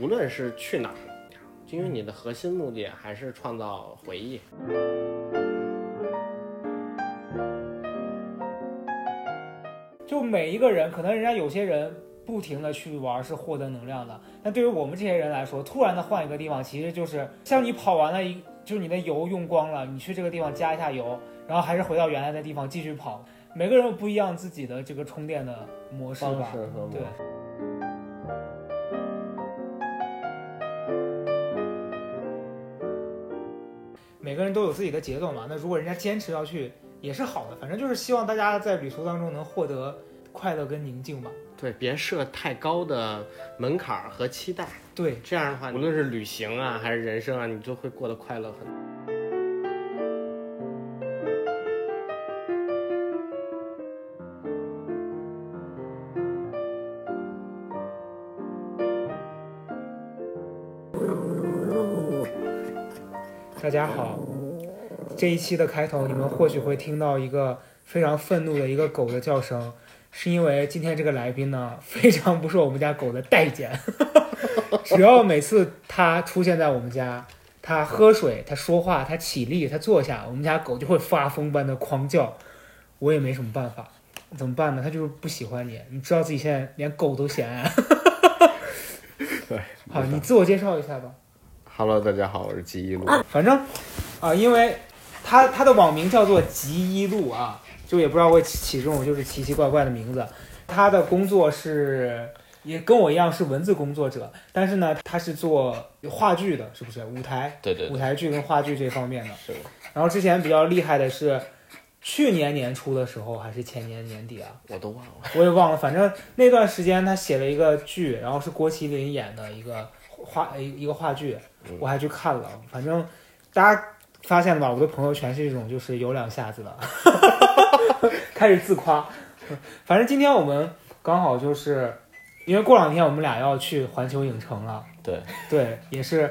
无论是去哪儿，因为你的核心目的还是创造回忆。就每一个人，可能人家有些人不停的去玩是获得能量的，但对于我们这些人来说，突然的换一个地方，其实就是像你跑完了一，就是你的油用光了，你去这个地方加一下油，然后还是回到原来的地方继续跑。每个人有不一样自己的这个充电的模式吧，对。个人都有自己的节奏嘛，那如果人家坚持要去。也是好的，反正就是希望大家在旅途当中能获得快乐跟宁静吧。对，别设太高的门槛和期待。对，这样的话，无论是旅行啊，还是人生啊，你就会过得快乐很多。大家好。这一期的开头，你们或许会听到一个非常愤怒的一个狗的叫声，是因为今天这个来宾呢，非常不受我们家狗的待见。只要每次他出现在我们家，他喝水、他说话、他起立、他坐下，我们家狗就会发疯般的狂叫。我也没什么办法，怎么办呢？他就是不喜欢你，你知道自己现在连狗都嫌爱。对，好，你自我介绍一下吧。Hello，大家好，我是吉一路。反正啊，因为。他他的网名叫做吉一路啊，就也不知道会起这种就是奇奇怪怪的名字。他的工作是也跟我一样是文字工作者，但是呢，他是做话剧的，是不是？舞台对对，舞台剧跟话剧这方面的。是。然后之前比较厉害的是，去年年初的时候还是前年年底啊？我都忘了，我也忘了。反正那段时间他写了一个剧，然后是郭麒麟演的一个话一一个话剧，我还去看了。反正大家。发现了吧？我的朋友全是这种，就是有两下子的，开始自夸。反正今天我们刚好就是，因为过两天我们俩要去环球影城了。对对，也是，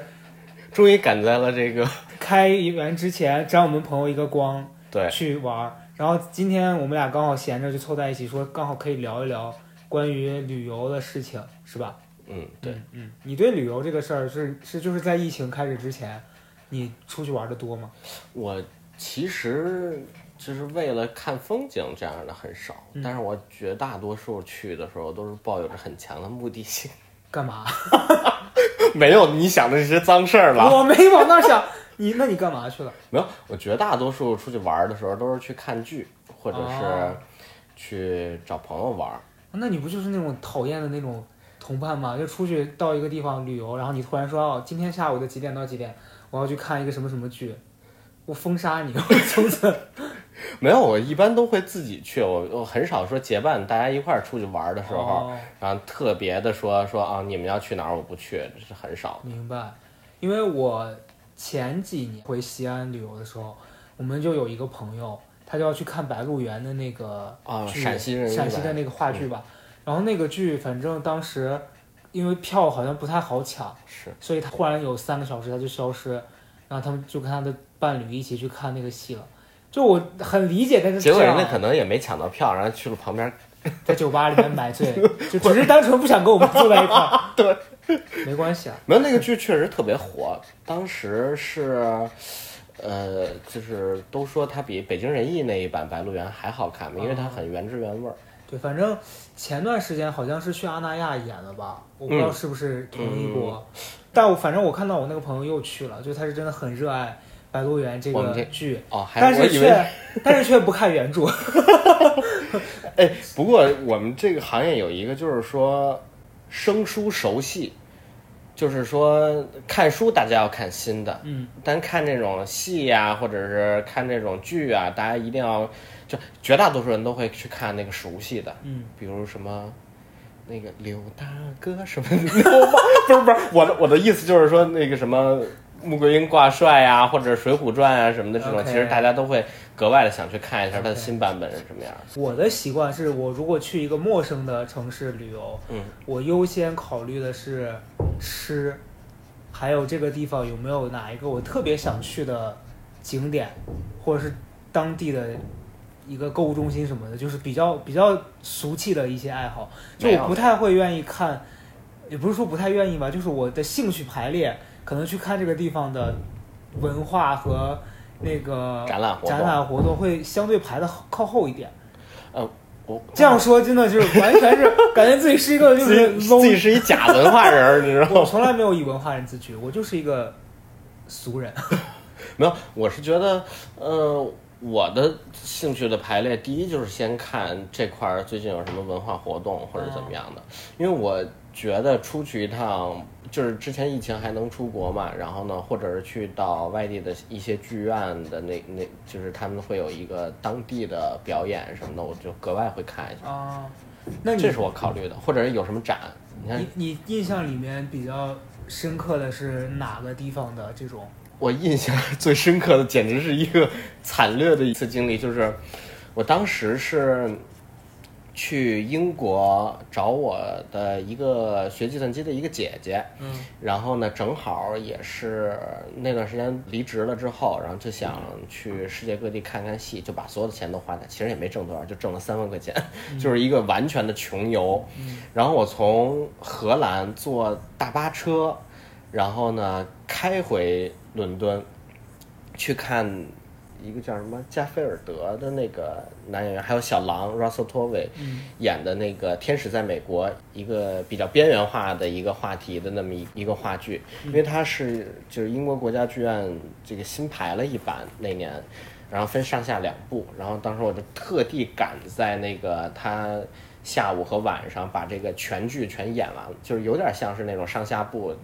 终于赶在了这个开园之前，沾我们朋友一个光。对，去玩。然后今天我们俩刚好闲着，就凑在一起说，刚好可以聊一聊关于旅游的事情，是吧？嗯，对，嗯，你对旅游这个事儿是是就是在疫情开始之前。你出去玩的多吗？我其实就是为了看风景这样的很少，但是我绝大多数去的时候都是抱有着很强的目的性。干嘛？没有你想的那些脏事儿了。我没往那儿想。你那你干嘛去了？没有，我绝大多数出去玩的时候都是去看剧，或者是去找朋友玩。那你不就是那种讨厌的那种同伴吗？就出去到一个地方旅游，然后你突然说哦，今天下午的几点到几点？我要去看一个什么什么剧，我封杀你！我从此 没有，我一般都会自己去，我我很少说结伴大家一块儿出去玩的时候，然后特别的说说啊，你们要去哪儿我不去，这是很少。明白，因为我前几年回西安旅游的时候，我们就有一个朋友，他就要去看《白鹿原》的那个啊，陕西人陕西的那个话剧吧，然后那个剧反正当时。因为票好像不太好抢，是，所以他忽然有三个小时他就消失，然后他们就跟他的伴侣一起去看那个戏了。就我很理解，但是结果人家可能也没抢到票，然后去了旁边，在酒吧里面买醉，就只是单纯不想跟我们坐在一块儿。对，没关系啊。没有那个剧确实特别火，当时是，呃，就是都说它比《北京人艺》那一版《白鹿原》还好看嘛，因为它很原汁原味儿。对，反正前段时间好像是去阿那亚演了吧，我不知道是不是同一国，但我反正我看到我那个朋友又去了，就他是真的很热爱《白鹿原》这个剧，哦，但是却但是却不看原著。哎，不过我们这个行业有一个就是说生疏熟悉，就是说看书大家要看新的，嗯，但看这种戏呀，或者是看这种剧啊，大家一定要。就绝大多数人都会去看那个熟悉的，嗯，比如什么那个刘大哥什么，不是不是，我的我的意思就是说那个什么穆桂英挂帅呀，或者《水浒传》啊什么的这种，其实大家都会格外的想去看一下它的新版本是什么样。我的习惯是我如果去一个陌生的城市旅游，嗯，我优先考虑的是吃，还有这个地方有没有哪一个我特别想去的景点，或者是当地的。一个购物中心什么的，就是比较比较俗气的一些爱好，就我不太会愿意看，也不是说不太愿意吧，就是我的兴趣排列，可能去看这个地方的文化和那个展览活动展览活动会相对排的靠后一点。呃，我这样说真的就是完全是 感觉自己是一个就是自己是一假文化人儿，你知道吗我？从来没有以文化人自居，我就是一个俗人。没有，我是觉得，呃，我的兴趣的排列，第一就是先看这块儿最近有什么文化活动或者怎么样的，因为我觉得出去一趟，就是之前疫情还能出国嘛，然后呢，或者是去到外地的一些剧院的那那，就是他们会有一个当地的表演什么的，我就格外会看一下，啊，那你这是我考虑的，或者是有什么展，你看你你印象里面比较深刻的是哪个地方的这种？我印象最深刻的，简直是一个惨烈的一次经历，就是我当时是去英国找我的一个学计算机的一个姐姐，嗯。然后呢，正好也是那段时间离职了之后，然后就想去世界各地看看戏，就把所有的钱都花在，其实也没挣多少，就挣了三万块钱，就是一个完全的穷游。然后我从荷兰坐大巴车，然后呢开回伦敦，去看一个叫什么加菲尔德的那个男演员，还有小狼 Russell Tovey 演的那个《天使在美国》，一个比较边缘化的一个话题的那么一一个话剧，因为它是就是英国国家剧院这个新排了一版那年，然后分上下两部，然后当时我就特地赶在那个他下午和晚上把这个全剧全演完了，就是有点像是那种上下部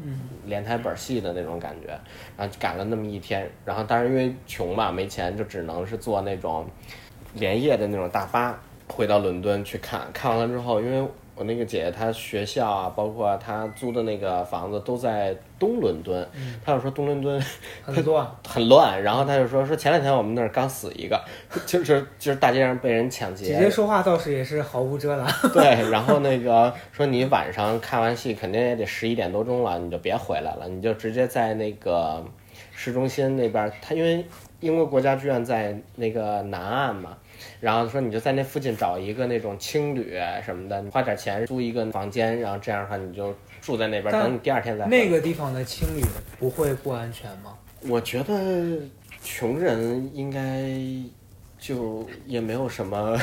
连台本戏的那种感觉，然后赶了那么一天，然后当然因为穷嘛没钱，就只能是坐那种连夜的那种大巴回到伦敦去看，看完了之后，因为我那个姐姐她学校啊，包括她租的那个房子都在东伦敦，她就说东伦敦 很乱。很乱，然后她就说说前两天我们那儿刚死一个，就是就是大街上被人抢劫，姐姐说话倒是也是毫无遮拦。对，然后那个说你晚上看完戏肯定也得十一点多钟了，你就别回来了，你就直接在那个市中心那边儿，他因为英国国家剧院在那个南岸嘛，然后说你就在那附近找一个那种青旅什么的，你花点钱租一个房间，然后这样的话你就住在那边儿，等你第二天再那个地方的青旅不会不安全吗？我觉得穷人应该就也没有什么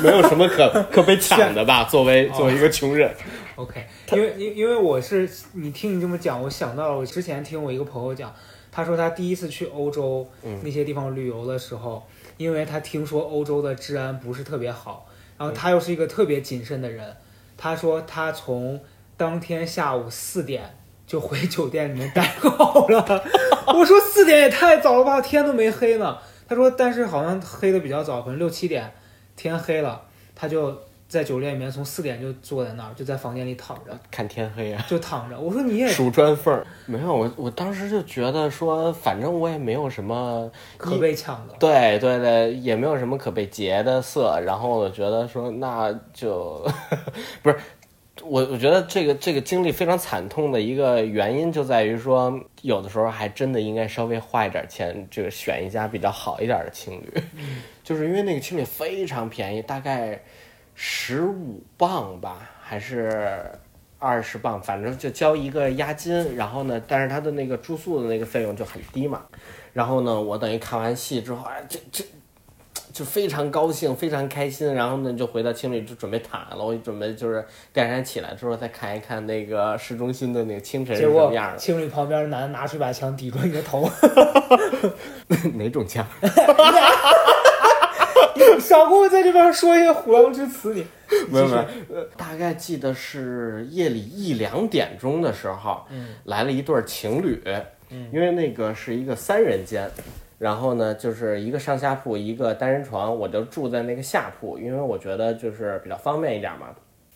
没有什么可可被抢的吧，作为 作为一个穷人。OK，因为因因为我是你听你这么讲，我想到了我之前听我一个朋友讲，他说他第一次去欧洲嗯那些地方旅游的时候，因为他听说欧洲的治安不是特别好，然后他又是一个特别谨慎的人，他说他从当天下午四点就回酒店里面待好了。我说四点也太早了吧，天都没黑呢。他说，但是好像黑的比较早，可能六七点天黑了，他就在酒店里面从四点就坐在那儿，就在房间里躺着，看天黑啊，就躺着。我说你也数砖缝儿没有我，我当时就觉得说，反正我也没有什么可被抢的。对对对，也没有什么可被劫的色，然后我觉得说那就 不是我，我觉得这个这个经历非常惨痛的一个原因就在于说，有的时候还真的应该稍微花一点钱，这个选一家比较好一点的青旅，就是因为那个青旅非常便宜，大概十五磅吧，还是。二十磅，反正就交一个押金，然后呢，但是他的那个住宿的那个费用就很低嘛。然后呢，我等于看完戏之后，哎，这这就非常高兴，非常开心。然后呢，就回到青旅就准备躺下了。我准备就是第二天起来之后再看一看那个市中心的那个清晨是什么样的。青旅旁边的男的拿出一把枪抵住你的头，哪种枪？你少跟我在这边说一些虎狼之词，你没有没有，呃大概记得是夜里一两点钟的时候，嗯来了一对情侣，嗯因为那个是一个三人间，然后呢就是一个上下铺，一个单人床，我就住在那个下铺，因为我觉得就是比较方便一点嘛。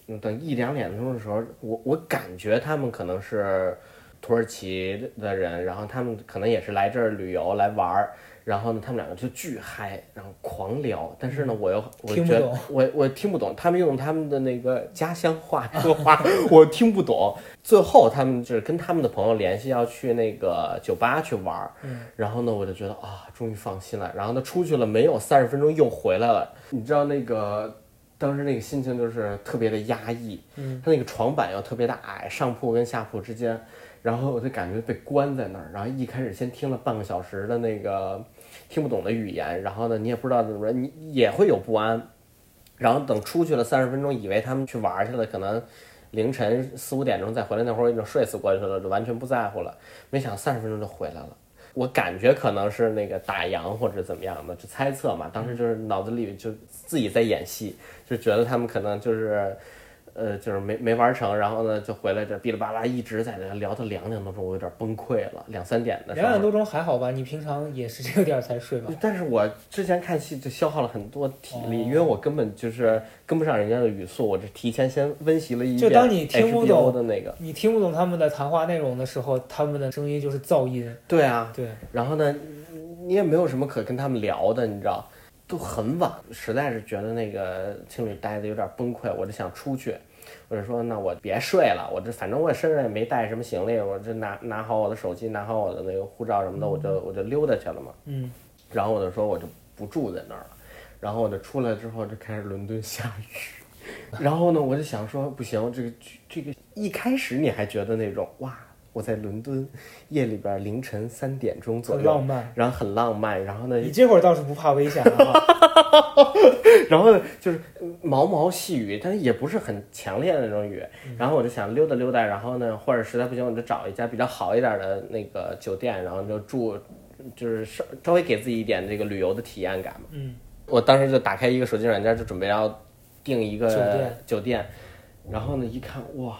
嗯等一两点钟的时候，我我感觉他们可能是土耳其的人，然后他们可能也是来这儿旅游来玩儿。然后呢，他们两个就巨嗨，然后狂聊。但是呢，我又我觉得听不懂我我听不懂，他们用他们的那个家乡话说话，我听不懂。最后他们就是跟他们的朋友联系要去那个酒吧去玩儿，嗯然后呢，我就觉得啊，终于放心了。然后他，出去了没有三十分钟又回来了。你知道那个当时那个心情就是特别的压抑，嗯，他那个床板又特别的矮，上铺跟下铺之间，然后我就感觉被关在那儿，然后一开始先听了半个小时的那个听不懂的语言，然后呢你也不知道怎么说，你也会有不安，然后等出去了三十分钟，以为他们去玩去了，可能凌晨四五点钟再回来，那会儿已经睡死过去了，就完全不在乎了，没想三十分钟就回来了。我感觉可能是那个打烊或者怎么样的，就猜测嘛。当时就是脑子里就自己在演戏，就觉得他们可能就是，呃，就是没没玩成，然后呢就回来这哔哩吧啦一直在那聊到两点多钟，我有点崩溃了，两三点的时候。两点多钟还好吧？你平常也是这个点儿才睡吧？但是我之前看戏就消耗了很多体力，哦因为我根本就是跟不上人家的语速，我这提前先温习了一遍。就当你听不懂的那个，你听不懂他们的谈话内容的时候，他们的声音就是噪音。对啊，对，然后呢，你也没有什么可跟他们聊的，你知道，都很晚，实在是觉得那个青旅待的有点崩溃，我就想出去，我就说那我别睡了，我这反正我身上也没带什么行李，我就拿拿好我的手机，拿好我的那个护照什么的，我就我就溜达去了嘛。嗯，然后我就说我就不住在那儿了，然后我就出来之后就开始伦敦下雨，然后呢我就想说不行，这个这个一开始你还觉得那种哇我在伦敦夜里边凌晨三点钟左右，很浪漫。然后很浪漫，然后呢你这会儿倒是不怕危险了啊！然后呢就是毛毛细雨，但是也不是很强烈的那种雨。然后我就想溜达溜达，然后呢，或者实在不行，我就找一家比较好一点的那个酒店，然后就住，就是稍稍微给自己一点这个旅游的体验感嘛。嗯，我当时就打开一个手机软件，就准备要订一个酒店酒店然后呢一看哇，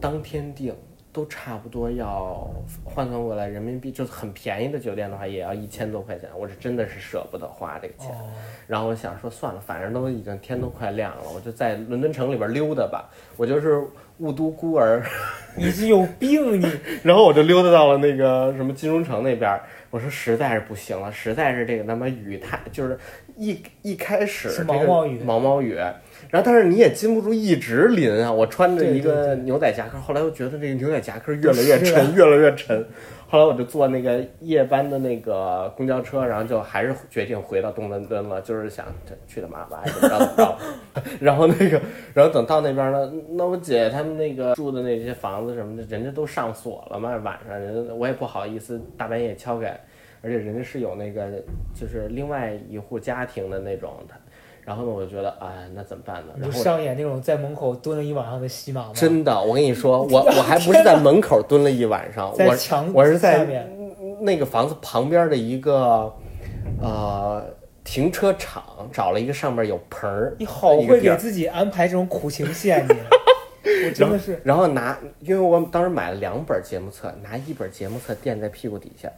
当天订。都差不多要换算过来人民币，就是很便宜的酒店的话，也要一千多块钱。我是真的是舍不得花这个钱。哦，然后我想说算了，反正都已经天都快亮了，我就在伦敦城里边溜达吧。我就是雾都孤儿，你是有病你！然后我就溜达到了那个什么金融城那边。我说实在是不行了，实在是这个他妈雨太就是一一开始是这个毛毛雨毛毛雨，然后但是你也禁不住一直淋啊。我穿着一个牛仔夹克，后来又觉得这个牛仔夹克越来越沉，越来越沉。后来我就坐那个夜班的那个公交车，然后就还是决定回到东伦敦了，就是想去他妈吧，爱怎么着怎么着。然后那个，然后等到那边了，那我姐他们那个住的那些房子什么的，人家都上锁了嘛，晚上人我也不好意思大半夜敲开，而且人家是有那个就是另外一户家庭的那种的。然后呢，我就觉得，哎，那怎么办呢？就然后我上演那种在门口蹲了一晚上的戏码吗？真的，我跟你说，我 我还不是在门口蹲了一晚上，我墙我是在那个房子旁边的一个呃停车场找了一个上面有盆儿，你好会给自己安排这种苦情线，你，我真的是然后拿，因为我当时买了两本节目册，拿一本节目册垫在屁股底下，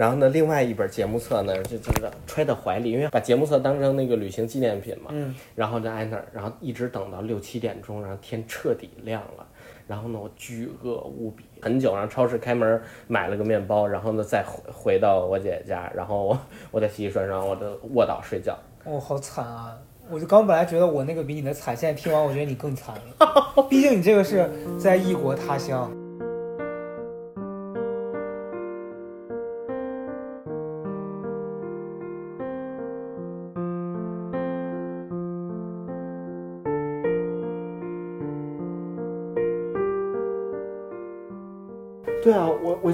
然后呢，另外一本节目册呢就就是揣在怀里，因为把节目册当成那个旅行纪念品嘛。嗯，然后就挨那儿，然后一直等到六七点钟，然后天彻底亮了，然后呢，我巨饿无比，很久，然后超市开门买了个面包，然后呢再回回到我姐姐家，然后我 我在洗洗涮涮，我就卧倒睡觉。哦，好惨啊！我就刚本来觉得我那个比你的惨，现在听完我觉得你更惨了。毕竟你这个是在异国他乡。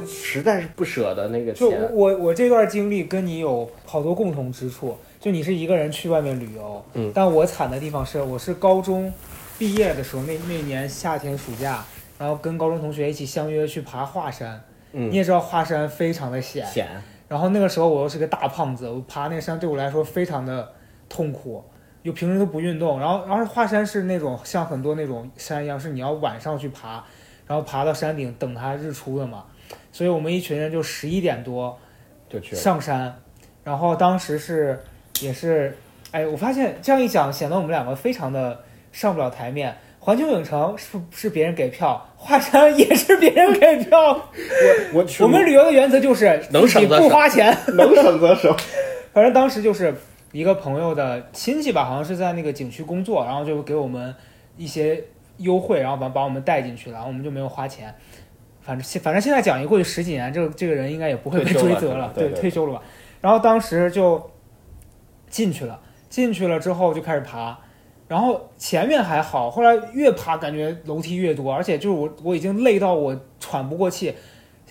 实在是不舍得那个就钱。我我这段经历跟你有好多共同之处，就你是一个人去外面旅游，嗯。但我惨的地方是我是高中毕业的时候，那那年夏天暑假，然后跟高中同学一起相约去爬华山，嗯。你也知道华山非常的险，险，然后那个时候我又是个大胖子，我爬那个山对我来说非常的痛苦，又平时都不运动，然后然后华山是那种像很多那种山一样，是你要晚上去爬，然后爬到山顶等它日出的嘛，所以我们一群人就十一点多就去了。上山，然后当时是也是，哎，我发现这样一讲，显得我们两个非常的上不了台面。环球影城是是别人给票，华山也是别人给票。我我我们旅游的原则就是能省不花钱。能省则省。反正当时就是一个朋友的亲戚吧，好像是在那个景区工作，然后就给我们一些优惠，然后把把我们带进去了，然后我们就没有花钱。反正现反正现在讲一过去十几年，这个这个人应该也不会被追责了，对对退休了吧。然后当时就进去了，进去了之后就开始爬，然后前面还好，后来越爬感觉楼梯越多，而且就是我我已经累到我喘不过气。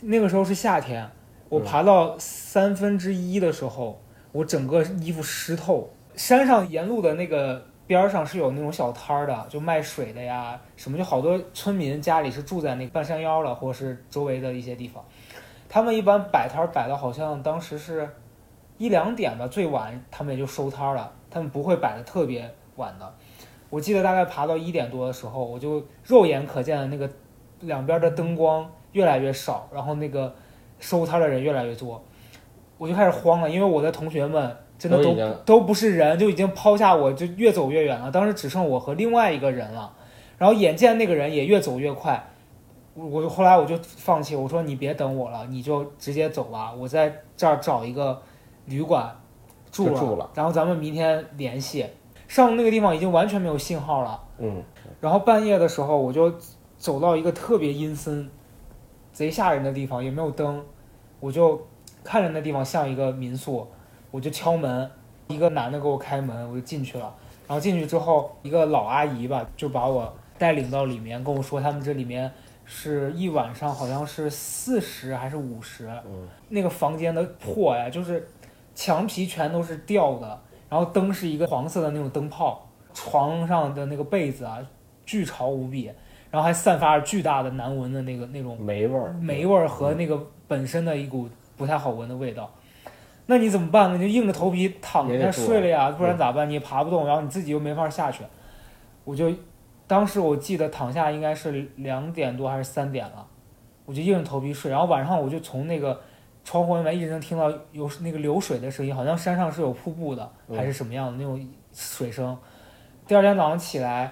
那个时候是夏天，我爬到三分之一的时候，我整个衣服湿透。山上沿路的那个边上是有那种小摊儿的，就卖水的呀，什么就好多村民家里是住在那半山腰了，或者是周围的一些地方。他们一般摆摊儿摆到好像当时是一两点吧，最晚他们也就收摊儿了，他们不会摆的特别晚的。我记得大概爬到一点多的时候，我就肉眼可见的那个两边的灯光越来越少，然后那个收摊的人越来越多，我就开始慌了，因为我的同学们真的都都不是人，就已经抛下我，就越走越远了。当时只剩我和另外一个人了，然后眼见那个人也越走越快，我我后来我就放弃，我说你别等我了，你就直接走吧，我在这儿找一个旅馆住了，住了然后咱们明天联系。上那个地方已经完全没有信号了，嗯，然后半夜的时候我就走到一个特别阴森、贼吓人的地方，也没有灯，我就看着那地方像一个民宿，我就敲门，一个男的给我开门，我就进去了。然后进去之后，一个老阿姨吧就把我带领到里面，跟我说他们这里面是一晚上好像是四十还是五十，嗯那个房间的破呀，就是墙皮全都是掉的，然后灯是一个黄色的那种灯泡，床上的那个被子啊巨潮无比，然后还散发着巨大的难闻的那个那种霉味儿，霉味儿和那个本身的一股不太好闻的味道。那你怎么办呢？就硬着头皮躺在那儿也得住睡了呀，不然咋办？你也爬不动，然后你自己又没法下去。我就当时我记得躺下应该是两点多还是三点了，我就硬着头皮睡。然后晚上我就从那个窗户外面一直能听到有那个流水的声音，好像山上是有瀑布的，嗯还是什么样的那种水声。第二天早上起来，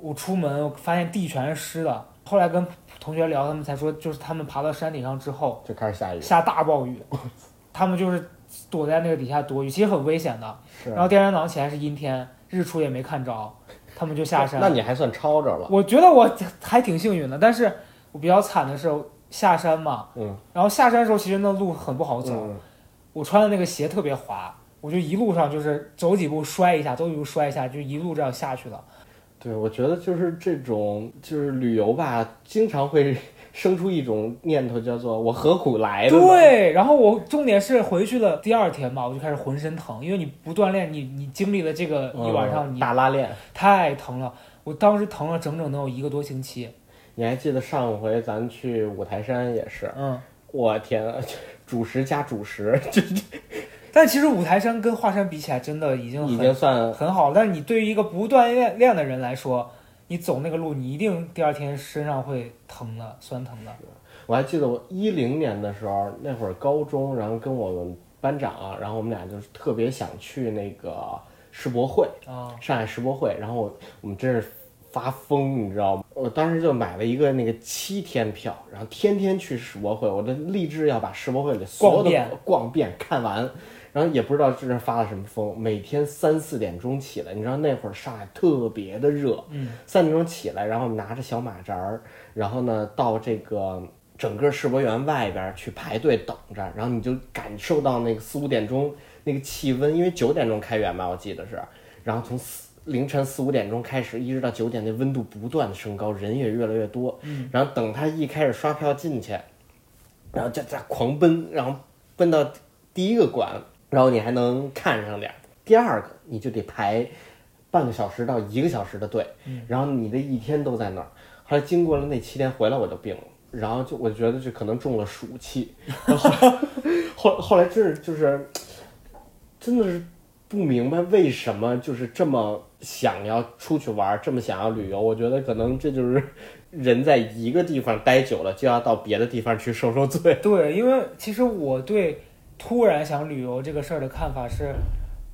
我出门我发现地全是湿的。后来跟同学聊，他们才说，就是他们爬到山顶上之后，就开始下雨，下大暴雨，他们就是躲在那个底下躲雨，其实很危险的。然后第二天早上起来是阴天，日出也没看着，他们就下山。那你还算抄着了，我觉得我还挺幸运的，但是我比较惨的是下山嘛，嗯，然后下山的时候其实那路很不好走，嗯，我穿的那个鞋特别滑，我就一路上就是走几步摔一下，走几步摔一下，就一路这样下去了。对，我觉得就是这种就是旅游吧，经常会生出一种念头，叫做我何苦来的？对，然后我重点是回去了第二天吧，我就开始浑身疼，因为你不锻炼，你你经历了这个嗯，一晚上，你打拉练。太疼了，我当时疼了整整能有一个多星期。你还记得上回咱去五台山也是，嗯，我天啊，主食加主食，这 但其实五台山跟华山比起来，真的已经已经算很好了。但是你对于一个不锻炼练的人来说，你走那个路，你一定第二天身上会疼的，酸疼的。我还记得我一零年的时候，那会儿高中，然后跟我们班长啊，然后我们俩就是特别想去那个世博会，啊，上海世博会，然后我我们真是发疯，你知道吗？我当时就买了一个那个七天票，然后天天去世博会，我的立志要把世博会里所有的逛遍看完。然后也不知道这是发了什么疯，每天三四点钟起来，你知道那会儿上海特别的热，嗯，三点钟起来，然后拿着小马扎儿，然后呢到这个整个世博园外边儿去排队等着，然后你就感受到那个四五点钟那个气温，因为九点钟开园嘛，我记得是，然后从四凌晨四五点钟开始，一直到九点，那温度不断的升高，人也越来越多，嗯，然后等他一开始刷票进去，然后就在狂奔，然后奔到第一个馆，然后你还能看上点儿，第二个你就得排半个小时到一个小时的队，嗯然后你的一天都在那儿。后来经过了那七天回来，我就病了，然后就我觉得这可能中了暑气，然 后后来后后来真是就是真的是不明白为什么就是这么想要出去玩，这么想要旅游。我觉得可能这就是人在一个地方待久了，就要到别的地方去受受罪。对，因为其实我对突然想旅游这个事儿的看法是，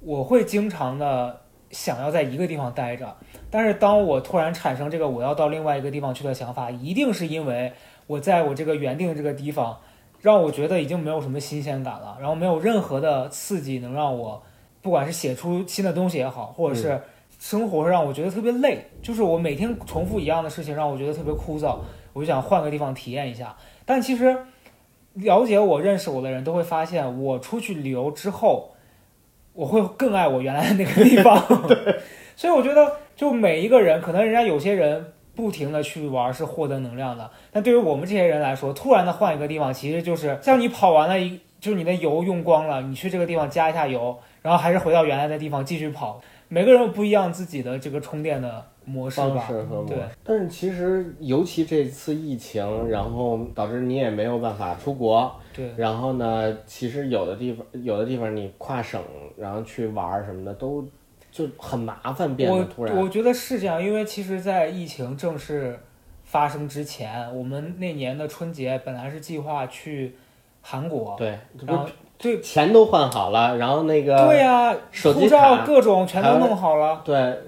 我会经常的想要在一个地方待着，但是当我突然产生这个我要到另外一个地方去的想法，一定是因为我在我这个原定的这个地方，让我觉得已经没有什么新鲜感了，然后没有任何的刺激能让我，不管是写出新的东西也好，或者是生活让我觉得特别累，就是我每天重复一样的事情，让我觉得特别枯燥，我就想换个地方体验一下。但其实了解我、认识我的人都会发现，我出去旅游之后，我会更爱我原来的那个地方。所以我觉得就每一个人，可能人家有些人不停的去玩是获得能量的，但对于我们这些人来说，突然的换一个地方，其实就是像你跑完了一，就是你的油用光了，你去这个地方加一下油，然后还是回到原来的地方继续跑。每个人有不一样自己的这个充电的模式吧方式，和模对式。但是其实，尤其这次疫情，然后导致你也没有办法出国，对，然后呢，其实有的地方，有的地方你跨省，然后去玩儿什么的，都就很麻烦，变得突然。我我觉得是这样，因为其实，在疫情正式发生之前，我们那年的春节本来是计划去韩国，对，然后是对钱都换好了，然后那个对呀、护照各种全都弄好了。对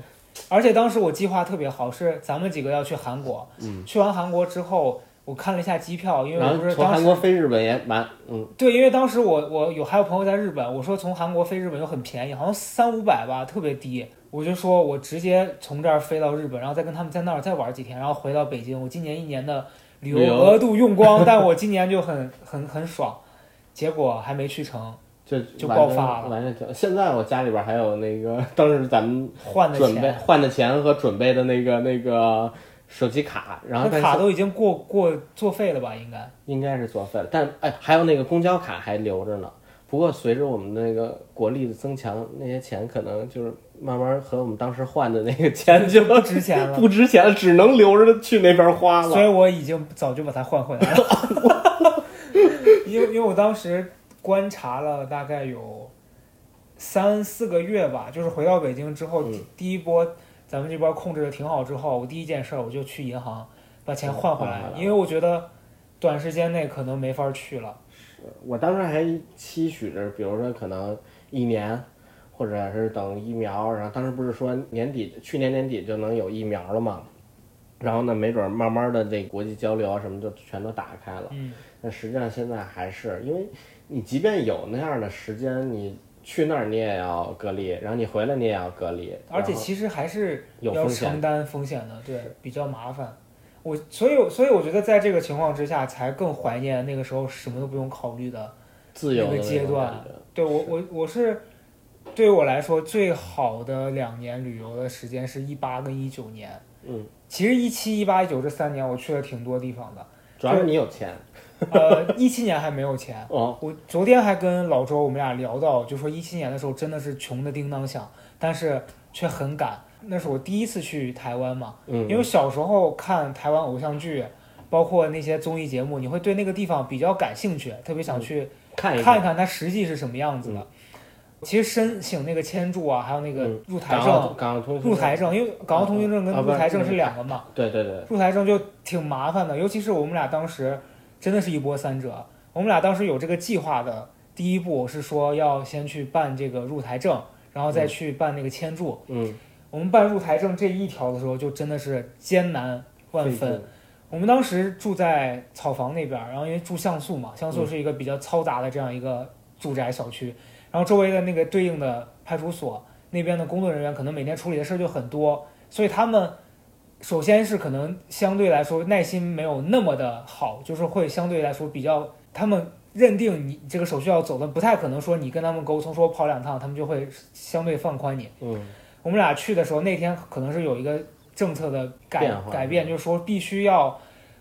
而且当时我计划特别好，是咱们几个要去韩国。嗯，去完韩国之后，我看了一下机票，因为我不是当时韩国飞日本也蛮嗯对，因为当时我我有还有朋友在日本，我说从韩国飞日本又很便宜，好像三五百吧，特别低。我就说我直接从这儿飞到日本，然后再跟他们在那儿再玩几天，然后回到北京。我今年一年的旅游额度用光，但我今年就很很很爽，结果还没去成，就就爆发了完全挺。现在我家里边还有那个当时咱们换的准备钱，换的钱和准备的那个那个手机卡，然后卡都已经过过作废了吧？应该。应该是作废了，但哎还有那个公交卡还留着呢。不过随着我们那个国力的增强，那些钱可能就是慢慢和我们当时换的那个钱就不值钱了不值钱了，只能留着去那边花了。所以我已经早就把它换回来了，因为因为我当时观察了大概有三四个月吧，就是回到北京之后，嗯第第一波咱们这边控制的挺好之后，我第一件事儿我就去银行把钱换回来换回来，因为我觉得短时间内可能没法去了。我当时还期许着，比如说可能一年，或者是等疫苗，然后当时不是说年底，去年年底就能有疫苗了嘛，然后呢，没准儿慢慢的这国际交流啊什么就全都打开了。嗯，但实际上现在还是，因为你即便有那样的时间，你去那儿你也要隔离，然后你回来你也要隔离，而且其实还是要有承担风险的，对，比较麻烦。我所以所以我觉得在这个情况之下，才更怀念那个时候什么都不用考虑的。自由的那个阶段对我我我是对于我来说最好的两年旅游的时间是一八跟一九年。嗯，其实一七、一八、一九这三年我去了挺多地方的。主要是你有钱呃，一七年还没有钱。哦，我昨天还跟老周我们俩聊到，就说一七年的时候真的是穷的叮当响，但是却很赶。那是我第一次去台湾嘛，嗯，因为小时候看台湾偶像剧，包括那些综艺节目，你会对那个地方比较感兴趣，特别想去看一看一看它实际是什么样子的。其实申请那个签注啊，还有那个嗯入台证、入台证，因为港澳通行证跟入台证是两个嘛，对对对，入台证就挺麻烦的，尤其是我们俩当时真的是一波三折。我们俩当时有这个计划的，第一步是说要先去办这个入台证，然后再去办那个签注。嗯，我们办入台证这一条的时候，就真的是艰难万分。我们当时住在草房那边，然后因为住像素嘛，像素是一个比较嘈杂的这样一个住宅小区，然后周围的那个对应的派出所那边的工作人员可能每天处理的事儿就很多，所以他们首先是可能相对来说耐心没有那么的好，就是会相对来说比较他们认定你这个手续要走的，不太可能说你跟他们沟通说跑两趟，他们就会相对放宽你。嗯我们俩去的时候，那天可能是有一个政策的改改变，就是说必须要，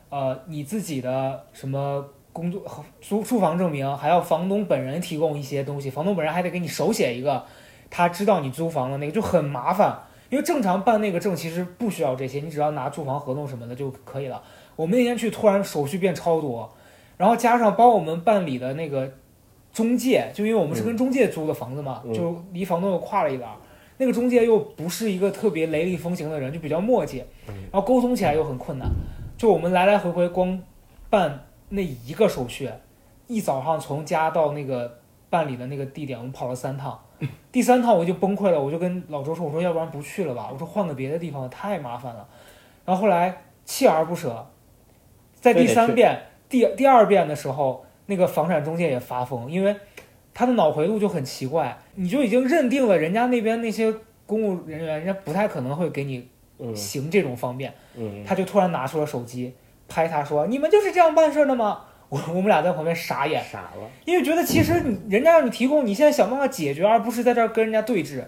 呃，你自己的什么工作租住房证明，还要房东本人提供一些东西，房东本人还得给你手写一个，他知道你租房的那个就很麻烦。因为正常办那个证其实不需要这些，你只要拿住房合同什么的就可以了。我们那天去，突然手续变超多，然后加上帮我们办理的那个中介，就因为我们是跟中介租的房子嘛，嗯就离房东又跨了一栏儿。那个中介又不是一个特别雷厉风行的人，就比较磨叽，嗯然后沟通起来又很困难。就我们来来回回光办那一个手续，一早上从家到那个办理的那个地点，我们跑了三趟。第三趟我就崩溃了，我就跟老周说：“我说要不然不去了吧，我说换个别的地方，太麻烦了。”然后后来锲而不舍，在第三遍、第第二遍的时候，那个房产中介也发疯，因为他的脑回路就很奇怪，你就已经认定了人家那边那些公务人员，人家不太可能会给你嗯行这种方便，嗯，他就突然拿出了手机拍他说：“你们就是这样办事儿的吗？”我我们俩在旁边傻眼，傻了，因为觉得其实你人家让你提供，你现在想办法解决，而不是在这儿跟人家对峙。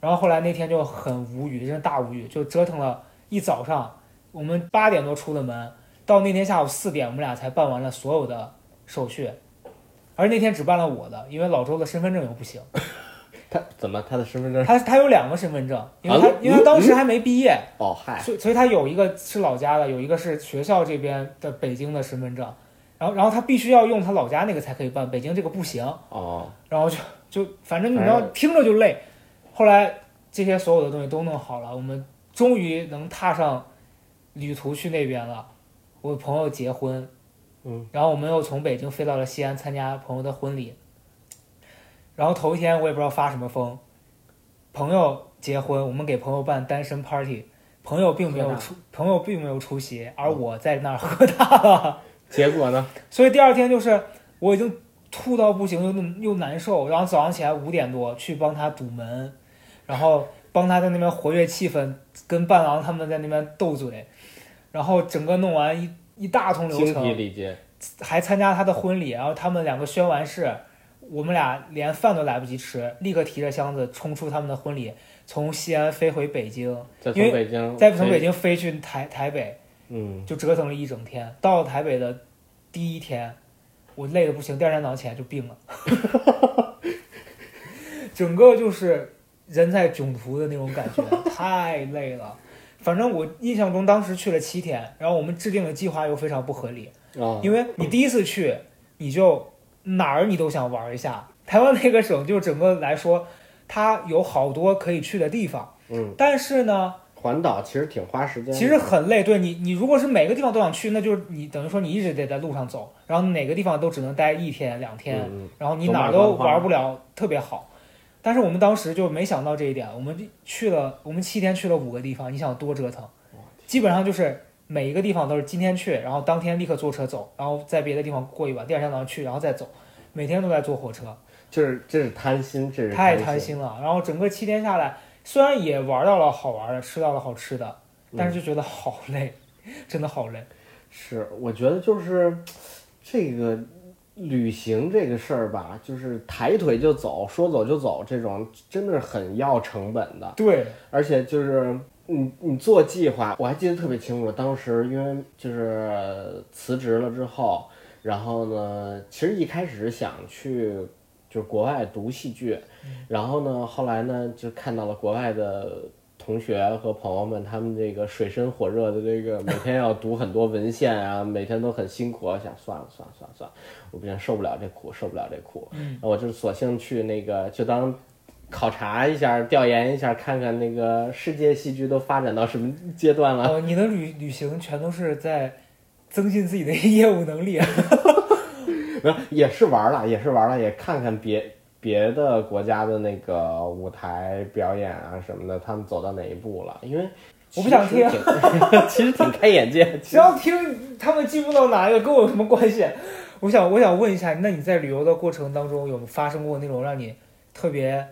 然后后来那天就很无语，真是大无语，就折腾了一早上。我们八点多出的门，到那天下午四点，我们俩才办完了所有的手续，而那天只办了我的，因为老周的身份证又不行。他怎么他的身份证？他他有两个身份证，因为他啊因为他当时还没毕业，哦嗨，所以所以他有一个是老家的，有一个是学校这边的北京的身份证，然后然后他必须要用他老家那个才可以办，北京这个不行，哦，然后就就反正你知道听着就累。后来这些所有的东西都弄好了，我们终于能踏上旅途去那边了。我朋友结婚，嗯，然后我们又从北京飞到了西安参加朋友的婚礼。然后头一天我也不知道发什么疯，朋友结婚，我们给朋友办单身 party，朋友并没有出，朋友并没有出席，而我在那儿喝大了。结果呢？所以第二天就是我已经吐到不行，又又难受，然后早上起来五点多去帮他堵门，然后帮他在那边活跃气氛，跟伴郎他们在那边斗嘴，然后整个弄完一一大通流程，还参加他的婚礼，然后他们两个宣完誓，我们俩连饭都来不及吃，立刻提着箱子冲出他们的婚礼，从西安飞回北京，再因为从北京，再从北，京飞去台台北，嗯，就折腾了一整天。到了台北的第一天，我累得不行，第二天早上起来就病了，整个就是人在囧途的那种感觉，太累了。反正我印象中当时去了七天，然后我们制定的计划又非常不合理，啊，因为你第一次去，你就哪儿你都想玩一下。台湾那个省就整个来说，它有好多可以去的地方，嗯，但是呢，环岛其实挺花时间。其实很累，对你，你如果是每个地方都想去，那就是你等于说你一直得在路上走，然后哪个地方都只能待一天两天，嗯然后你哪儿都玩不了特别好。但是我们当时就没想到这一点，我们去了，我们七天去了五个地方，你想多折腾，基本上就是每一个地方都是今天去，然后当天立刻坐车走，然后在别的地方过一晚，第二天早上去，然后再走，每天都在坐火车，就是这是贪心，这是太贪贪心了。然后整个七天下来，虽然也玩到了好玩的，吃到了好吃的，但是就觉得好累，真的好累。是，我觉得就是这个旅行这个事儿吧，就是抬腿就走，说走就走，这种真的是很要成本的。对，而且就是你你做计划，我还记得特别清楚，当时因为就是辞职了之后，然后呢，其实一开始是想去就是国外读戏剧，然后呢，后来呢就看到了国外的。同学和朋友们，他们这个水深火热的这个每天要读很多文献啊，每天都很辛苦。我想算了算了算了算了，我不行，受不了这苦，受不了这苦。嗯，我就索性去那个，就当考察一下、调研一下，看看那个世界戏剧都发展到什么阶段了。哦，你的旅旅行全都是在增进自己的业务能力。也是玩了，也是玩了，也看看别别的国家的那个舞台表演啊什么的，他们走到哪一步了？因为我不想听 其实挺，开眼界。只要听他们进步到哪一个，跟我有什么关系？我想，我想问一下，那你在旅游的过程当中，有发生过那种让你特别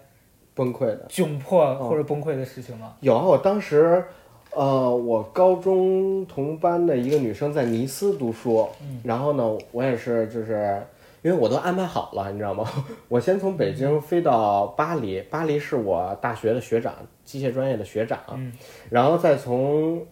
崩溃的窘迫哦或者崩溃的事情吗？有啊，我当时，呃，我高中同班的一个女生在尼斯读书，嗯然后呢，我也是就是。因为我都安排好了，你知道吗？我先从北京飞到巴黎，巴黎是我大学的学长，机械专业的学长，嗯然后再从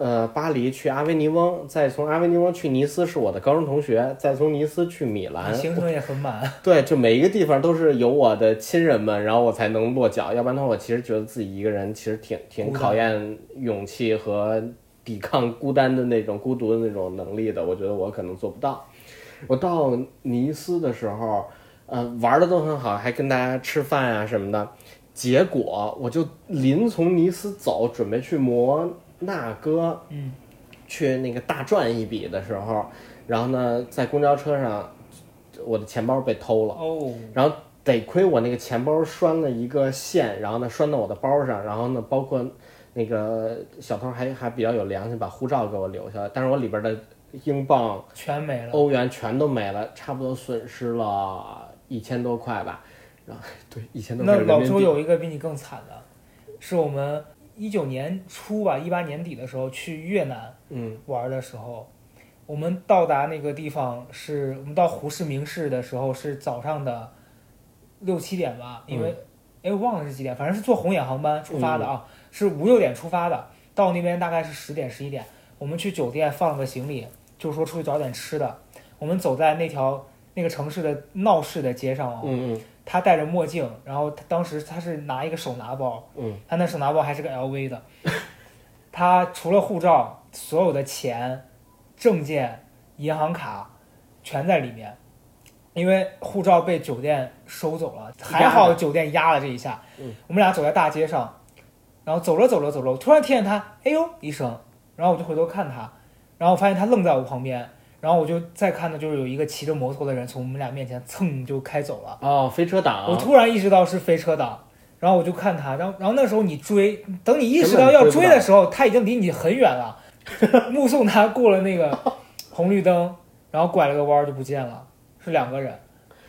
呃巴黎去阿维尼翁，再从阿维尼翁去尼斯是我的高中同学，再从尼斯去米兰，行程也很满。对，就每一个地方都是有我的亲人们，然后我才能落脚，要不然的话，我其实觉得自己一个人其实挺挺考验勇气和抵抗孤单的那种孤独的那种能力的，我觉得我可能做不到。我到尼斯的时候，呃，玩的都很好，还跟大家吃饭啊什么的。结果我就临从尼斯走，准备去摩纳哥，嗯，去那个大赚一笔的时候，然后呢，在公交车上，我的钱包被偷了。哦，然后得亏我那个钱包拴了一个线，然后呢拴到我的包上，然后呢包括那个小偷还还比较有良心，把护照给我留下来，但是我里边的英镑、全没了。欧元全都没了，差不多损失了一千多块吧。然后对一千多块那老周有一个比你更惨的，是我们一九年初吧，一八年底的时候去越南嗯。玩的时候，我们到达那个地方是我们到胡志明市的时候是早上的六七点吧，因为哎，我忘了是几点，反正是坐红眼航班出发的啊，是五六点出发的，到那边大概是十点十一点，我们去酒店放了个行李，就是说出去找点吃的。我们走在那条那个城市的闹市的街上啊，嗯嗯他戴着墨镜，然后他当时他是拿一个手拿包，嗯，他那手拿包还是个 LV 的，他除了护照，所有的钱、证件、银行卡全在里面，因为护照被酒店收走了，还好酒店压了这一下。嗯，我们俩走在大街上，然后走着走着走着，我突然听见他“哎呦”一声，然后我就回头看他，然后我发现他愣在我旁边，然后我就再看的就是有一个骑着摩托的人从我们俩面前蹭就开走了。哦，飞车党，我突然意识到是飞车党，然后我就看他，然后然后那时候你追，等你意识到要追的时候，他已经离你很远了，目送他过了那个红绿灯，然后拐了个弯儿就不见了，是两个人。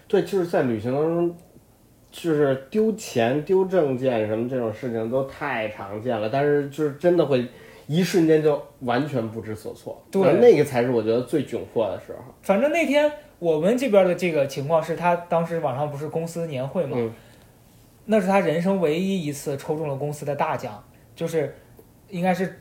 对，就是在旅行当中，就是丢钱、丢证件什么这种事情都太常见了，但是就是真的会一瞬间就完全不知所措。对那那个才是我觉得最窘迫的时候。反正那天我们这边的这个情况是他当时网上不是公司年会嘛，嗯那是他人生唯一一次抽中了公司的大奖，就是应该是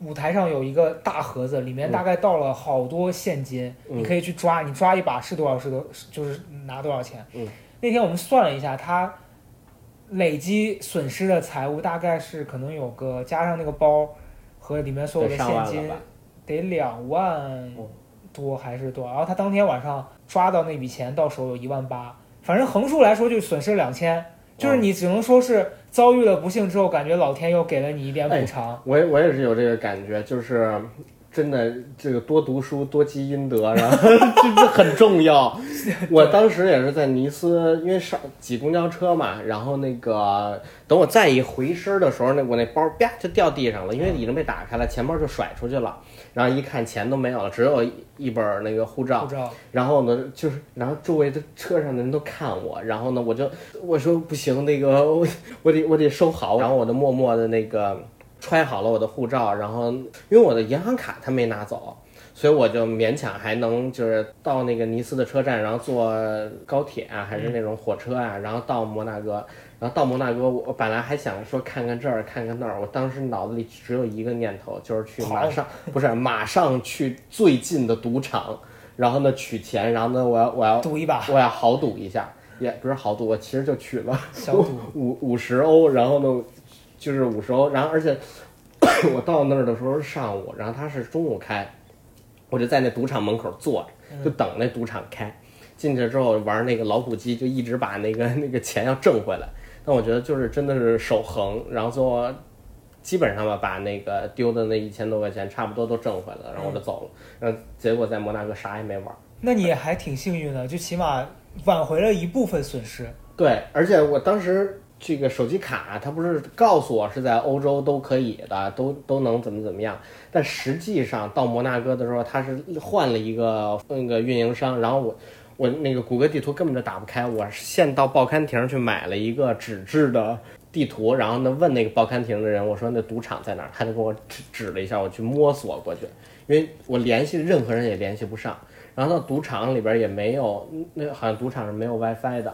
舞台上有一个大盒子，里面嗯大概倒了好多现金，嗯你可以去抓，你抓一把是多少是多，就是拿多少钱。嗯那天我们算了一下，他累积损失的财物大概是可能有个加上那个包和里面所有的现金？得两万嗯多还是多少？然后他当天晚上抓到那笔钱到手有一万八，反正横竖来说就损失两千，就是哦你只能说是遭遇了不幸之后，感觉老天又给了你一点哎补偿。我也我也是有这个感觉，就是真的这个多读书多积阴德，然后这这很重要。我当时也是在尼斯，因为上挤公交车嘛，然后那个等我再一回身的时候，那我那包啪就掉地上了，因为已经被打开了，钱包就甩出去了。然后一看钱都没有了，只有一一本那个护照护。照，然后呢，就是，然后周围的车上的人都看我，然后呢，我就我说不行，那个我我得我得收好，然后我就默默的那个揣好了我的护照，然后因为我的银行卡他没拿走，所以我就勉强还能就是到那个尼斯的车站，然后坐高铁啊，还是那种火车啊，然后到摩纳哥，然后到摩纳哥，我本来还想说看看这儿看看那儿，我当时脑子里只有一个念头，就是去马上 不是马上去最近的赌场。然后呢取钱，然后呢我要我要赌一把，我要豪赌一下，也不是豪赌，我其实就取了小赌。五五十欧，然后呢就是五十欧，然后而且我到那儿的时候是上午，然后他是中午开，我就在那赌场门口坐着，就等那赌场开。进去之后玩那个老虎机，就一直把那个 那个钱要挣回来。但我觉得就是真的是手横，然后最后基本上吧，把那个丢的那一千多块钱差不多都挣回来了，然后我就走了。然后结果在摩纳哥啥也没玩。那你还挺幸运的，就起码挽回了一部分损失。对，而且我当时这个手机卡，它不是告诉我是在欧洲都可以的，都都能怎么怎么样，但实际上到摩纳哥的时候，它是换了一个那个运营商，然后我我那个谷歌地图根本就打不开，我现到报刊亭去买了一个纸质的地图，然后呢问那个报刊亭的人，我说那赌场在哪儿，他就给我指指了一下，我去摸索过去，因为我联系任何人也联系不上。然后到赌场里边也没有，那好像赌场是没有 WiFi 的，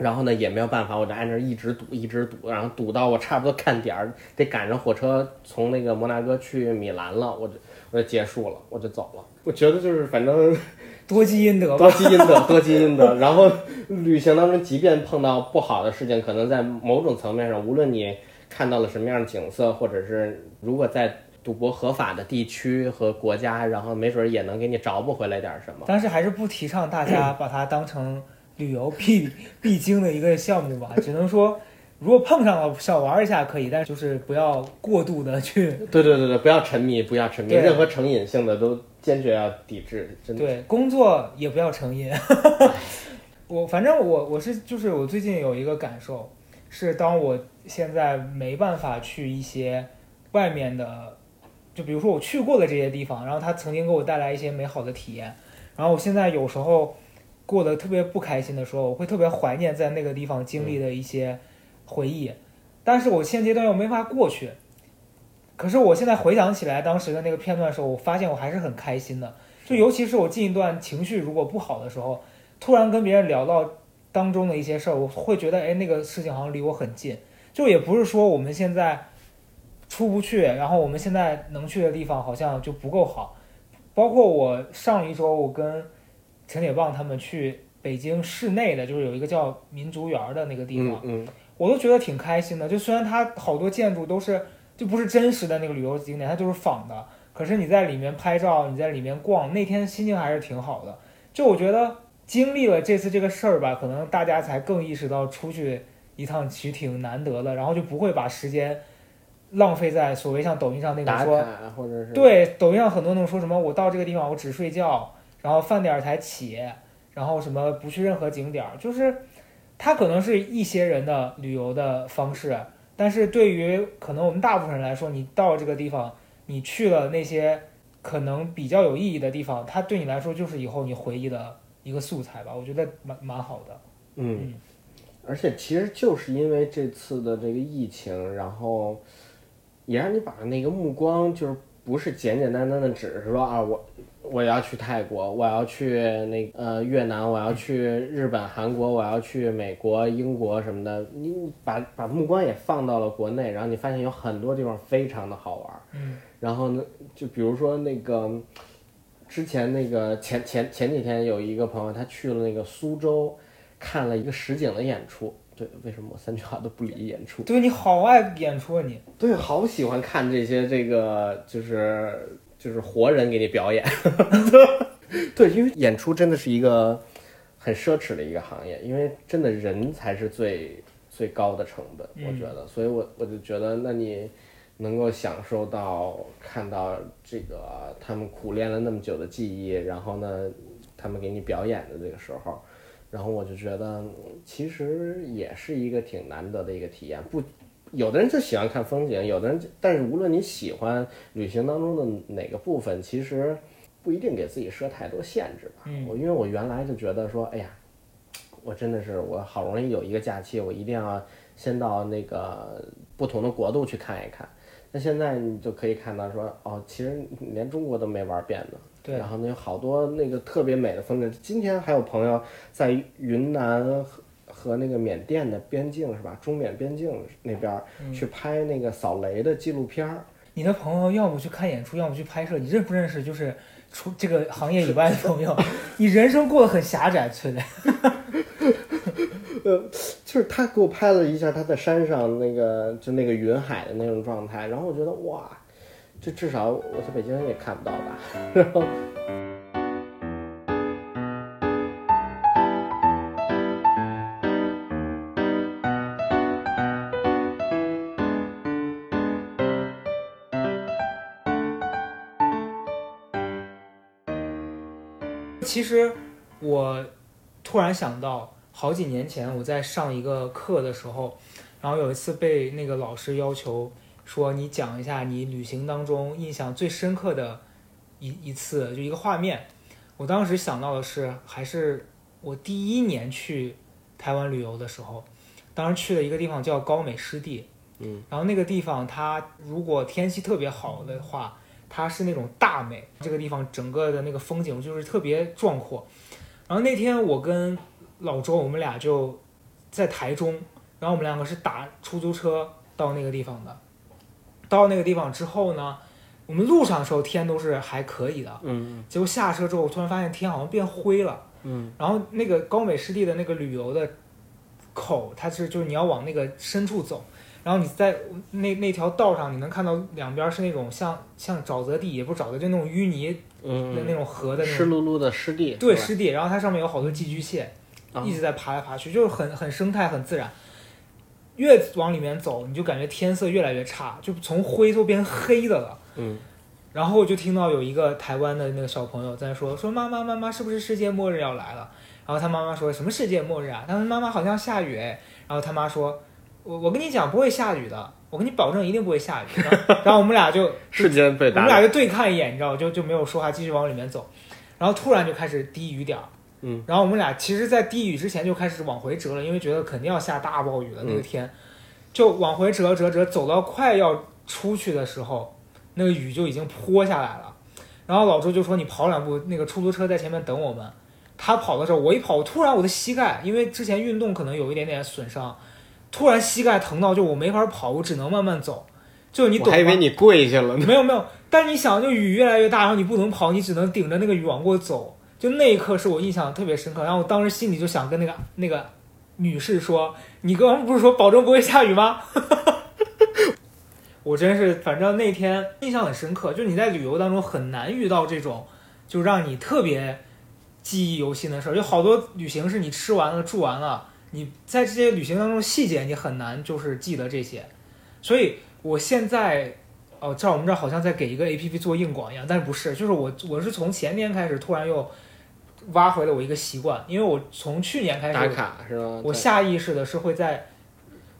然后呢也没有办法，我就挨那儿一直堵一直堵，然后堵到我差不多看点儿，得赶上火车从那个摩纳哥去米兰了，我就我就结束了，我就走了。我觉得就是反正 多积阴德吧多。积阴德，多积阴德。然后旅行当中，即便碰到不好的事情，可能在某种层面上，无论你看到了什么样的景色，或者是如果在赌博合法的地区和国家，然后没准儿也能给你找补回来点儿什么。但是还是不提倡大家把它当成旅游必必经的一个项目吧，只能说。如果碰上了小玩一下可以，但就是不要过度的去对对对对，不要沉迷，不要沉迷，任何成瘾性的都坚决要抵制，真的。对工作也不要成瘾。我反正我我是就是我最近有一个感受，是当我现在没办法去一些外面的，就比如说我去过的这些地方，然后它曾经给我带来一些美好的体验，然后我现在有时候过得特别不开心的时候，我会特别怀念在那个地方经历的一些回忆，但是我现阶段又没法过去。可是我现在回想起来当时的那个片段的时候，我发现我还是很开心的。就尤其是我近一段情绪如果不好的时候，突然跟别人聊到当中的一些事儿，我会觉得，哎，那个事情好像离我很近。就也不是说我们现在出不去，然后我们现在能去的地方好像就不够好。包括我上一周，我跟陈铁棒他们去北京市内的，就是有一个叫民族园的那个地方，嗯我都觉得挺开心的。就虽然它好多建筑都是就不是真实的那个旅游景点，它就是仿的，可是你在里面拍照，你在里面逛，那天心情还是挺好的。就我觉得经历了这次这个事儿吧，可能大家才更意识到出去一趟其实挺难得的，然后就不会把时间浪费在所谓像抖音上那种说，或者是，对，抖音上很多那种说什么我到这个地方我只睡觉，然后饭点儿才起，然后什么不去任何景点儿，就是它可能是一些人的旅游的方式，但是对于可能我们大部分人来说，你到这个地方，你去了那些可能比较有意义的地方，它对你来说就是以后你回忆的一个素材吧，我觉得蛮蛮好的。嗯，而且其实就是因为这次的这个疫情，然后也让你把那个目光就是不是简简单单的只是说啊我我要去泰国，我要去那个呃越南，我要去日本、韩国，我要去美国、英国什么的，你你把把目光也放到了国内，然后你发现有很多地方非常的好玩，嗯，然后呢，就比如说那个。之前那个前前前几天有一个朋友，他去了那个苏州，看了一个实景的演出。对，为什么我三句话都不离演出？对你好爱演出啊你，对，好喜欢看这些这个就是就是活人给你表演。对，因为演出真的是一个很奢侈的一个行业，因为真的人才是最最高的成本，我觉得。所以我我就觉得，那你能够享受到看到这个他们苦练了那么久的技艺，然后呢，他们给你表演的这个时候。然后我就觉得，嗯其实也是一个挺难得的一个体验。不，有的人就喜欢看风景，有的人就，但是无论你喜欢旅行当中的哪个部分，其实不一定给自己设太多限制吧。嗯我因为我原来就觉得说，哎呀，我真的是我好容易有一个假期，我一定要先到那个不同的国度去看一看。那现在你就可以看到说，哦，其实连中国都没玩遍呢。对然后呢，有好多那个特别美的风景。今天还有朋友在云南和和那个缅甸的边境是吧？中缅边境那边去拍那个扫雷的纪录片儿。你的朋友要么去看演出，要么去拍摄，你认不认识？就是除这个行业以外的朋友，你人生过得很狭窄，崔磊。就是他给我拍了一下他在山上那个就那个云海的那种状态，然后我觉得哇，这至少我在北京也看不到吧。然 后其实我突然想到，好几年前我在上一个课的时候，然后有一次被那个老师要求说，你讲一下你旅行当中印象最深刻的一一次，就一个画面。我当时想到的是，还是我第一年去台湾旅游的时候，当时去了一个地方叫高美湿地，嗯，然后那个地方它如果天气特别好的话，它是那种大美，这个地方整个的那个风景就是特别壮阔。然后那天我跟老周，我们俩就在台中，然后我们两个是打出租车到那个地方的。到那个地方之后呢，我们路上的时候天都是还可以的，嗯结果下车之后，我突然发现天好像变灰了。嗯然后那个高美湿地的那个旅游的口，它是就是你要往那个深处走，然后你在那那条道上，你能看到两边是那种像像沼泽地，也不是沼泽，就那种淤泥的嗯那种河的那种湿漉漉的湿地，对湿地，然后它上面有好多寄居蟹，啊一直在爬来爬去，就是很很生态很自然。越往里面走，你就感觉天色越来越差，就从灰都变黑的了。嗯然后我就听到有一个台湾的那个小朋友在说说妈妈妈妈是不是世界末日要来了？然后他妈妈说什么世界末日啊？他说妈妈好像下雨哎。然后他妈说，我我跟你讲不会下雨的，我跟你保证一定不会下雨。然后然后我们俩就 瞬间被打。我们俩就对看一眼，你知道，就就没有说话，继续往里面走。然后突然就开始滴雨点儿，嗯，然后我们俩其实，在滴雨之前就开始往回折了，因为觉得肯定要下大暴雨了，那个天，就往回折折折，走到快要出去的时候，那个雨就已经泼下来了。然后老周就说：“你跑两步，那个出租车在前面等我们。”他跑的时候，我一跑，突然我的膝盖，因为之前运动可能有一点点损伤，突然膝盖疼到就我没法跑，我只能慢慢走。就你懂吗？我还以为你跪下了呢。没有没有，但你想，就雨越来越大，然后你不能跑，你只能顶着那个雨往过走。就那一刻是我印象特别深刻，然后我当时心里就想跟那个那个女士说：“你刚刚不是说保证不会下雨吗？” 我真是，反正那天印象很深刻，就你在旅游当中很难遇到这种，就让你特别记忆犹新的事儿。有好多旅行是你吃完了住完了，你在这些旅行当中细节你很难就是记得这些，所以我现在。哦，在我们这儿好像在给一个 A P P 做硬广一样，但是不是，就是我我是从前年开始突然又挖回了我一个习惯，因为我从去年开始打卡是吧？我下意识的是会在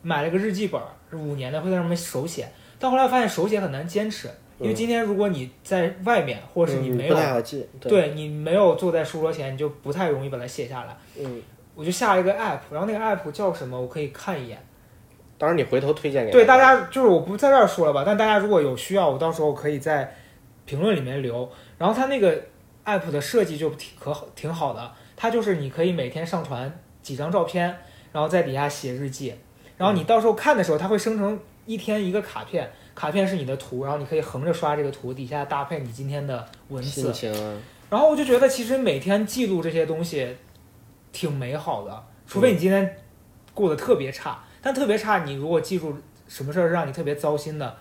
买了个日记本，是五年的，会在上面手写，但后来发现手写很难坚持，因为今天如果你在外面，或者是你没有，对你没有坐在书桌前，你就不太容易把它写下来。嗯，我就下了一个 app，然后那个 app 叫什么？我可以看一眼。到时候你回头推荐给对大家，就是我不在这儿说了吧，但大家如果有需要，我到时候可以在评论里面留。然后它那个 app 的设计就挺可好，挺好的。它就是你可以每天上传几张照片，然后在底下写日记。然后你到时候看的时候，它会生成一天一个卡片，卡片是你的图，然后你可以横着刷这个图，底下搭配你今天的文字。然后我就觉得，其实每天记录这些东西挺美好的，除非你今天过得特别差。但特别差，你如果记住什么事儿让你特别糟心的，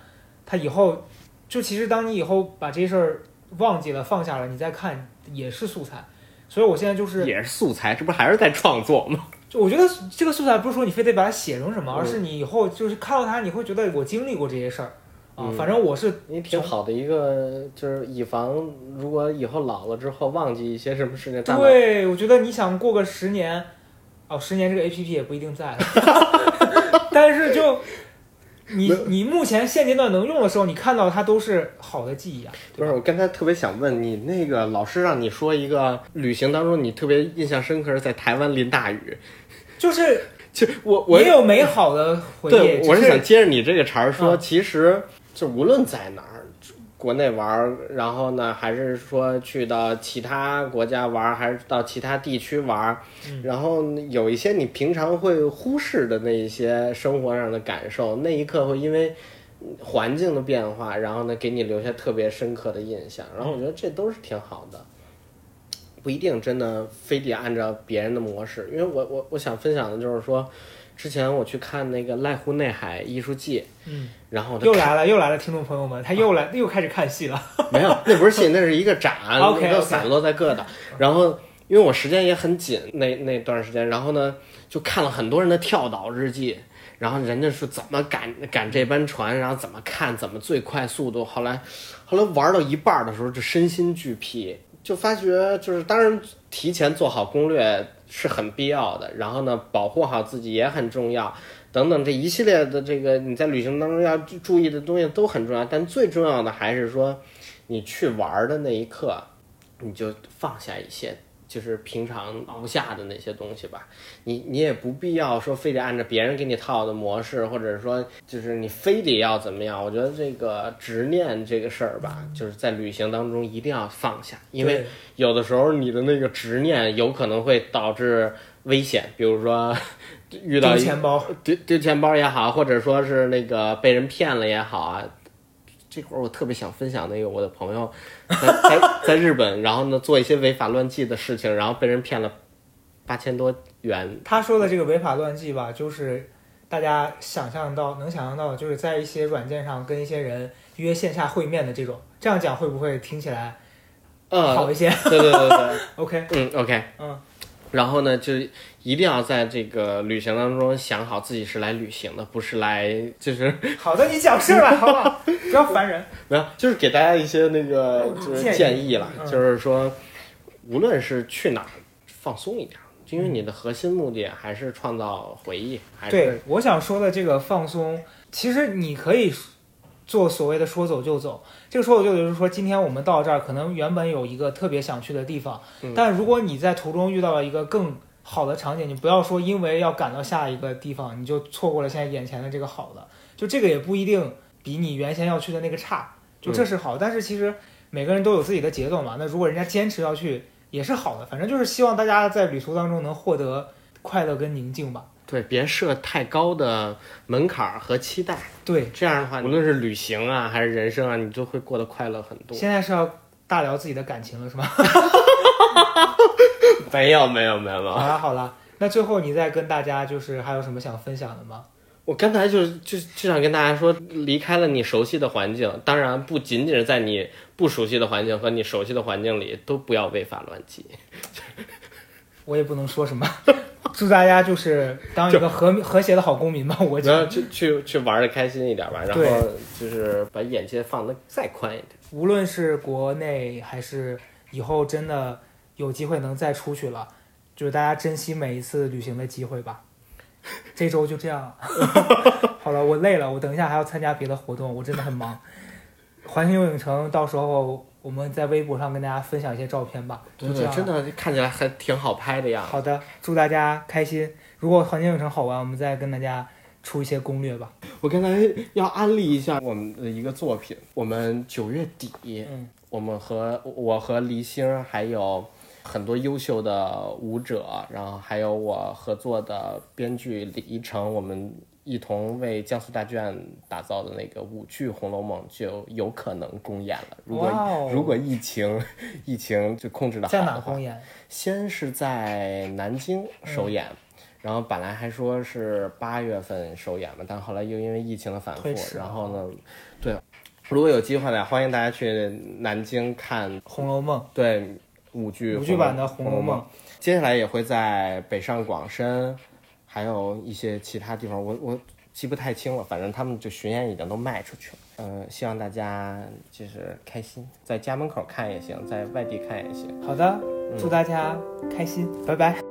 他以后就其实当你以后把这事儿忘记了放下了，你再看也是素材。所以我现在就是也是素材，这不还是在创作吗？就我觉得这个素材不是说你非得把它写成什么，而是你以后就是看到它，你会觉得我经历过这些事儿啊。反正我是你挺好的一个，就是以防如果以后老了之后忘记一些什么事情。对，我觉得你想过个十年，哦，十年这个 A P P 也不一定在了。但是就你你目前现阶段能用的时候，你看到它都是好的记忆啊。不是，我刚才特别想问你，那个老师让你说一个旅行当中你特别印象深刻是在台湾淋大雨，就是 就我我也有美好的回忆。对，我是想接着你这个茬儿说，其实就无论在哪儿。国内玩，然后呢，还是说去到其他国家玩，还是到其他地区玩，然后有一些你平常会忽视的那一些生活上的感受，那一刻会因为环境的变化，然后呢，给你留下特别深刻的印象。然后我觉得这都是挺好的，不一定真的非得按照别人的模式，因为我我我想分享的就是说。之前我去看那个濑户内海艺术季，嗯，然后又来了，又来了，听众朋友们，他又来，又开始看戏了。没有，那不是戏，那是一个展，都散落在各的。然后因为我时间也很紧，那那段时间，然后呢，就看了很多人的跳岛日记，然后人家是怎么赶赶这班船，然后怎么看，怎么最快速度。后来，后来玩到一半的时候，就身心俱疲，就发觉就是当然提前做好攻略。是很必要的，然后呢，保护好自己也很重要，等等这一系列的这个你在旅行当中要注意的东西都很重要，但最重要的还是说，你去玩的那一刻，你就放下一些。就是平常熬下的那些东西吧，你你也不必要说非得按照别人给你套的模式，或者说就是你非得要怎么样。我觉得这个执念这个事儿吧，就是在旅行当中一定要放下，因为有的时候你的那个执念有可能会导致危险，比如说遇到丢钱包，丢丢钱包也好，或者说是那个被人骗了也好啊。这会儿我特别想分享那个我的朋友，在在在日本，然后呢做一些违法乱纪的事情，然后被人骗了八千多元。他说的这个违法乱纪吧，就是大家想象到能想象到，就是在一些软件上跟一些人约线下会面的这种。这样讲会不会听起来好一些？对对对对。OK。嗯，OK。嗯。然后呢，就一定要在这个旅行当中想好自己是来旅行的，不是来就是。好的，你讲事儿了，好不好？不要烦人。没有，就是给大家一些那个就是建议了，就是说，无论是去哪儿，放松一点，因为你的核心目的还是创造回忆。还对，我想说的这个放松，其实你可以做所谓的说走就走。这个说走就走，就是说今天我们到这儿，可能原本有一个特别想去的地方，但如果你在途中遇到了一个更好的场景，你不要说因为要赶到下一个地方，你就错过了现在眼前的这个好的，就这个也不一定比你原先要去的那个差，就这是好。但是其实每个人都有自己的节奏嘛，那如果人家坚持要去也是好的。反正就是希望大家在旅途当中能获得快乐跟宁静吧。对，别设太高的门槛儿和期待，对，这样的话，无论是旅行啊还是人生啊，你就会过得快乐很多。现在是要大聊自己的感情了是吗？没有没有没有没有好，了好了，那最后你再跟大家就是还有什么想分享的吗？我刚才就就就想跟大家说，离开了你熟悉的环境，当然不仅仅是在你不熟悉的环境和你熟悉的环境里，都不要违法乱纪。我也不能说什么，祝大家就是当一个和和谐的好公民吧。我觉得，去去去玩的开心一点吧，然后就是把眼界放的再宽一点。无论是国内还是以后真的有机会能再出去了，就是大家珍惜每一次旅行的机会吧。这周就这样，好了，我累了，我等一下还要参加别的活动，我真的很忙。环形游影城，到时候我们在微博上跟大家分享一些照片吧。就这样了真的看起来还挺好拍的呀。好的，祝大家开心。如果环境影城好玩，我们再跟大家出一些攻略吧。我刚才要安利一下我们的一个作品，我们九月底，嗯，我们和我和黎星还有很多优秀的舞者，然后还有我合作的编剧李一成，我们一同为江苏大剧院打造的那个舞剧《红楼梦》就有可能公演了。如果、如果疫情疫情就控制的好在的话，哪公演？先是在南京首演，然后本来还说是八月份首演嘛，但后来又因为疫情的反复然后呢，对，如果有机会呢，欢迎大家去南京看《红楼梦对舞剧舞剧版的《红楼梦》。接下来也会在北上广深，还有一些其他地方，我我记不太清了，反正他们就巡演已经都卖出去了。嗯、希望大家就是开心，在家门口看也行，在外地看也行。好的，祝大家开心，拜拜。